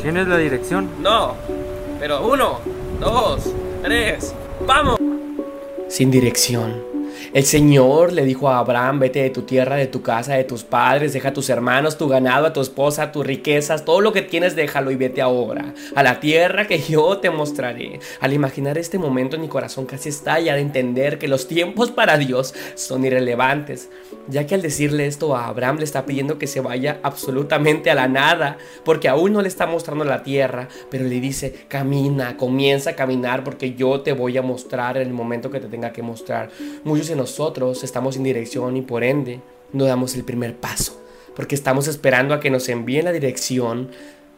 ¿Tienes la dirección? No, pero uno, dos, tres, ¡vamos! Sin dirección. El Señor le dijo a Abraham, vete de tu tierra, de tu casa, de tus padres, deja a tus hermanos, tu ganado, a tu esposa, tus riquezas, todo lo que tienes, déjalo y vete ahora a la tierra que yo te mostraré. Al imaginar este momento mi corazón casi estalla de entender que los tiempos para Dios son irrelevantes, ya que al decirle esto a Abraham le está pidiendo que se vaya absolutamente a la nada, porque aún no le está mostrando la tierra, pero le dice, camina, comienza a caminar porque yo te voy a mostrar en el momento que te tenga que mostrar. Muchos de nosotros estamos en dirección y por ende no damos el primer paso, porque estamos esperando a que nos envíen la dirección,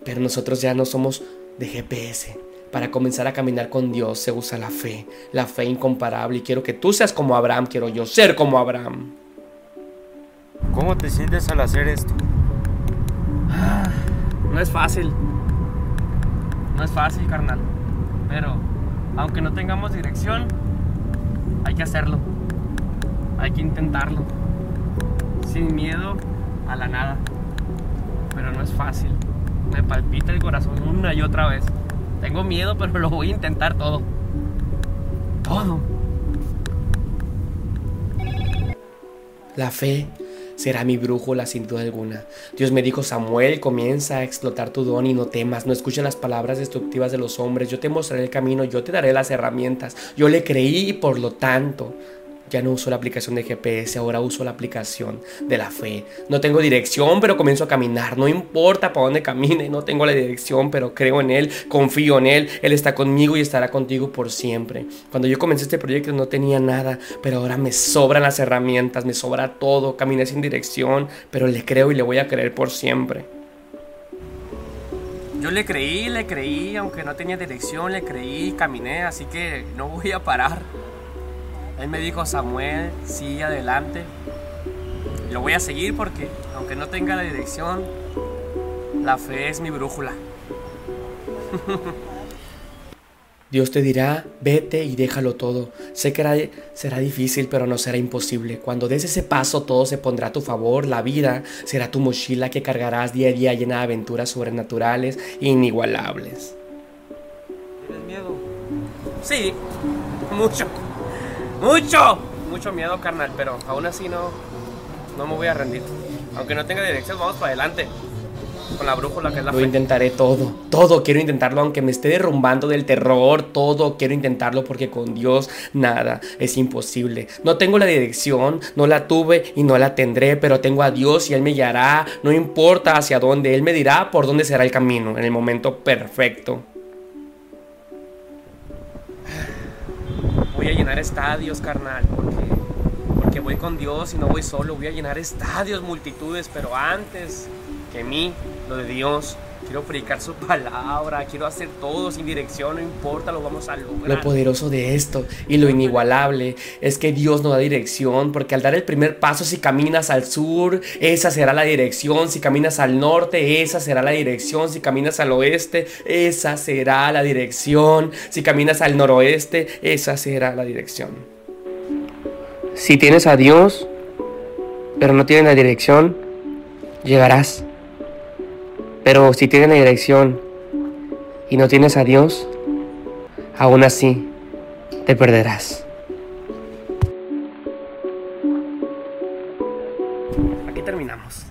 pero nosotros ya no somos de GPS. Para comenzar a caminar con Dios se usa la fe, la fe incomparable y quiero que tú seas como Abraham, quiero yo ser como Abraham. ¿Cómo te sientes al hacer esto? No es fácil. No es fácil, carnal. Pero, aunque no tengamos dirección, hay que hacerlo. Hay que intentarlo. Sin miedo a la nada. Pero no es fácil. Me palpita el corazón una y otra vez. Tengo miedo, pero lo voy a intentar todo. Todo. La fe será mi brújula sin duda alguna. Dios me dijo, Samuel, comienza a explotar tu don y no temas, no escuches las palabras destructivas de los hombres, yo te mostraré el camino, yo te daré las herramientas. Yo le creí y por lo tanto ya no uso la aplicación de GPS, ahora uso la aplicación de la fe. No tengo dirección, pero comienzo a caminar. No importa para dónde camine, no tengo la dirección, pero creo en Él, confío en Él. Él está conmigo y estará contigo por siempre. Cuando yo comencé este proyecto no tenía nada, pero ahora me sobran las herramientas, me sobra todo. Caminé sin dirección, pero le creo y le voy a creer por siempre. Yo le creí, le creí, aunque no tenía dirección, le creí, caminé, así que no voy a parar. Él me dijo, Samuel, sigue adelante. Lo voy a seguir porque, aunque no tenga la dirección, la fe es mi brújula. Dios te dirá, vete y déjalo todo. Sé que será difícil, pero no será imposible. Cuando des ese paso, todo se pondrá a tu favor. La vida será tu mochila que cargarás día a día llena de aventuras sobrenaturales e inigualables. ¿Tienes miedo? Sí, mucho. Mucho, mucho miedo, carnal, pero aún así no, no me voy a rendir. Aunque no tenga dirección, vamos para adelante. Con la brújula que es la Lo intentaré todo, todo quiero intentarlo, aunque me esté derrumbando del terror, todo quiero intentarlo porque con Dios nada es imposible. No tengo la dirección, no la tuve y no la tendré, pero tengo a Dios y Él me guiará, no importa hacia dónde, Él me dirá por dónde será el camino, en el momento perfecto. Llenar estadios, carnal, porque, porque voy con Dios y no voy solo, voy a llenar estadios, multitudes, pero antes que mí, lo de Dios, quiero predicar su palabra, quiero hacer todo sin dirección, no importa, lo vamos a lograr. Lo poderoso de esto y lo inigualable es que Dios nos da dirección, porque al dar el primer paso, si caminas al sur, esa será la dirección, si caminas al norte, esa será la dirección, si caminas al oeste, esa será la dirección, si caminas al noroeste, esa será la dirección. Si tienes a Dios, pero no tienes la dirección, llegarás. Pero si tienes la dirección y no tienes a Dios, aún así te perderás. Aquí terminamos.